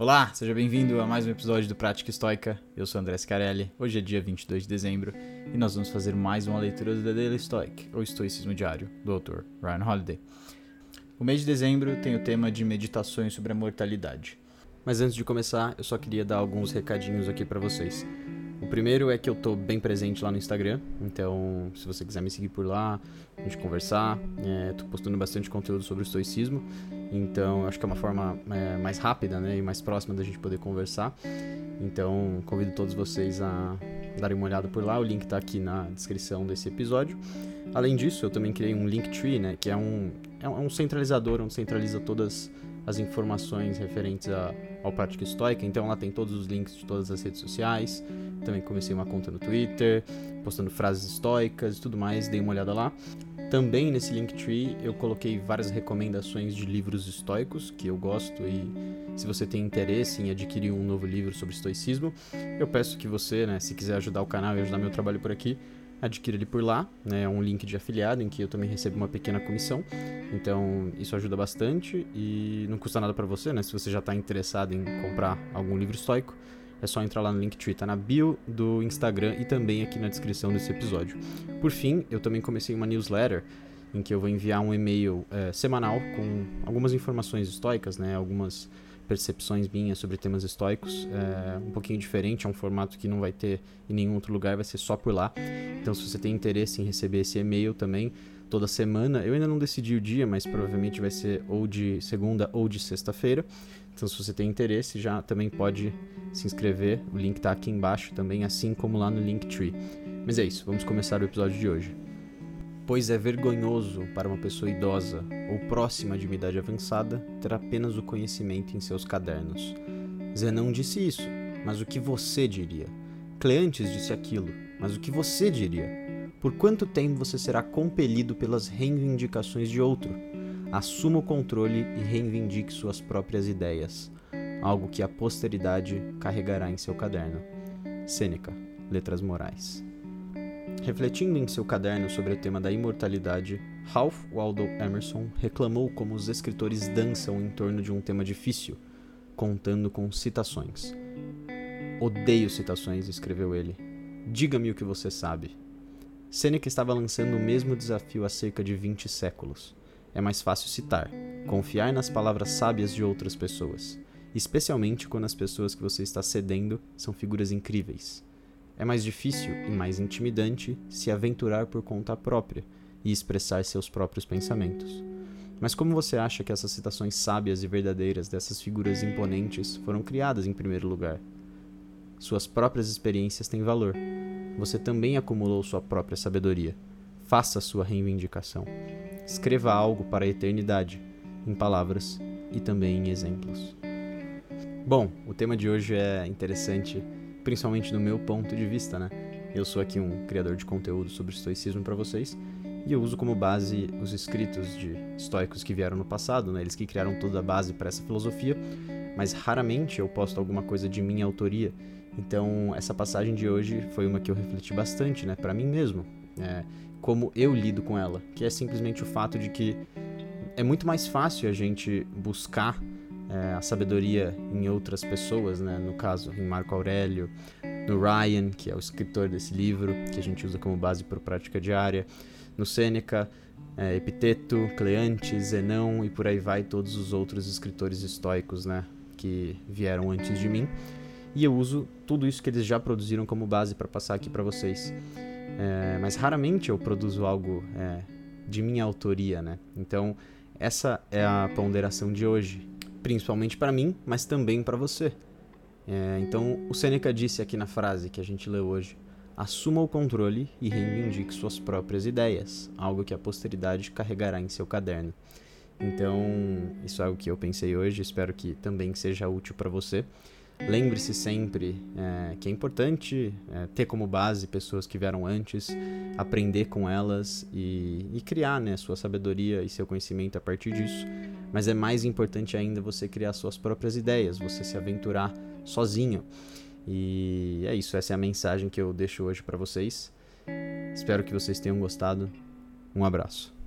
Olá, seja bem-vindo a mais um episódio do Prática Estoica. Eu sou André Scarelli. Hoje é dia 22 de dezembro e nós vamos fazer mais uma leitura do The Daily Stoic, ou Estoicismo Diário, do autor Ryan Holiday. O mês de dezembro tem o tema de meditações sobre a mortalidade. Mas antes de começar, eu só queria dar alguns recadinhos aqui para vocês. O primeiro é que eu tô bem presente lá no Instagram, então se você quiser me seguir por lá, a gente conversar, é, tô postando bastante conteúdo sobre o estoicismo, então acho que é uma forma é, mais rápida né, e mais próxima da gente poder conversar. Então convido todos vocês a darem uma olhada por lá, o link tá aqui na descrição desse episódio. Além disso, eu também criei um Linktree, né, que é um, é um centralizador onde centraliza todas as informações referentes ao Prática Estoica, então lá tem todos os links de todas as redes sociais, também comecei uma conta no Twitter, postando frases estoicas e tudo mais, dei uma olhada lá. Também nesse Linktree eu coloquei várias recomendações de livros estoicos que eu gosto e se você tem interesse em adquirir um novo livro sobre estoicismo, eu peço que você, né, se quiser ajudar o canal e ajudar meu trabalho por aqui, adquira ele por lá, né? É um link de afiliado em que eu também recebo uma pequena comissão. Então, isso ajuda bastante e não custa nada para você, né? Se você já está interessado em comprar algum livro estoico, é só entrar lá no Linktree, tá na bio do Instagram e também aqui na descrição desse episódio. Por fim, eu também comecei uma newsletter em que eu vou enviar um e-mail é, semanal com algumas informações estoicas, né, algumas percepções minhas sobre temas estoicos, é um pouquinho diferente, é um formato que não vai ter em nenhum outro lugar, vai ser só por lá. Então, se você tem interesse em receber esse e-mail também, toda semana, eu ainda não decidi o dia, mas provavelmente vai ser ou de segunda ou de sexta-feira. Então, se você tem interesse, já também pode se inscrever. O link está aqui embaixo também, assim como lá no Linktree. Mas é isso, vamos começar o episódio de hoje. Pois é vergonhoso para uma pessoa idosa ou próxima de uma idade avançada ter apenas o conhecimento em seus cadernos. Zenão disse isso, mas o que você diria? Cleantes disse aquilo, mas o que você diria? Por quanto tempo você será compelido pelas reivindicações de outro? assuma o controle e reivindique suas próprias ideias, algo que a posteridade carregará em seu caderno. Sêneca, Letras Morais. Refletindo em seu caderno sobre o tema da imortalidade, Ralph Waldo Emerson reclamou como os escritores dançam em torno de um tema difícil, contando com citações. Odeio citações, escreveu ele. Diga-me o que você sabe. Sêneca estava lançando o mesmo desafio há cerca de 20 séculos é mais fácil citar, confiar nas palavras sábias de outras pessoas, especialmente quando as pessoas que você está cedendo são figuras incríveis. É mais difícil e mais intimidante se aventurar por conta própria e expressar seus próprios pensamentos. Mas como você acha que essas citações sábias e verdadeiras dessas figuras imponentes foram criadas em primeiro lugar? Suas próprias experiências têm valor. Você também acumulou sua própria sabedoria. Faça sua reivindicação. Escreva algo para a eternidade, em palavras e também em exemplos. Bom, o tema de hoje é interessante, principalmente do meu ponto de vista, né? Eu sou aqui um criador de conteúdo sobre estoicismo para vocês e eu uso como base os escritos de estoicos que vieram no passado, né? Eles que criaram toda a base para essa filosofia, mas raramente eu posto alguma coisa de minha autoria. Então, essa passagem de hoje foi uma que eu refleti bastante, né, para mim mesmo. É, como eu lido com ela, que é simplesmente o fato de que é muito mais fácil a gente buscar é, a sabedoria em outras pessoas, né? no caso em Marco Aurélio, no Ryan, que é o escritor desse livro, que a gente usa como base para prática diária, no Sêneca, é, Epiteto, Cleante, Zenão e por aí vai todos os outros escritores estoicos né? que vieram antes de mim. E eu uso tudo isso que eles já produziram como base para passar aqui para vocês. É, mas raramente eu produzo algo é, de minha autoria, né? Então, essa é a ponderação de hoje, principalmente para mim, mas também para você. É, então, o Seneca disse aqui na frase que a gente leu hoje: assuma o controle e reivindique suas próprias ideias, algo que a posteridade carregará em seu caderno. Então, isso é algo que eu pensei hoje, espero que também seja útil para você. Lembre-se sempre é, que é importante é, ter como base pessoas que vieram antes, aprender com elas e, e, criar né, sua sabedoria e seu conhecimento a partir disso. Mas é mais importante ainda você criar suas próprias ideias, você se aventurar sozinho. E é isso, essa é a mensagem que eu deixo hoje para vocês. Espero que vocês tenham gostado. Um abraço.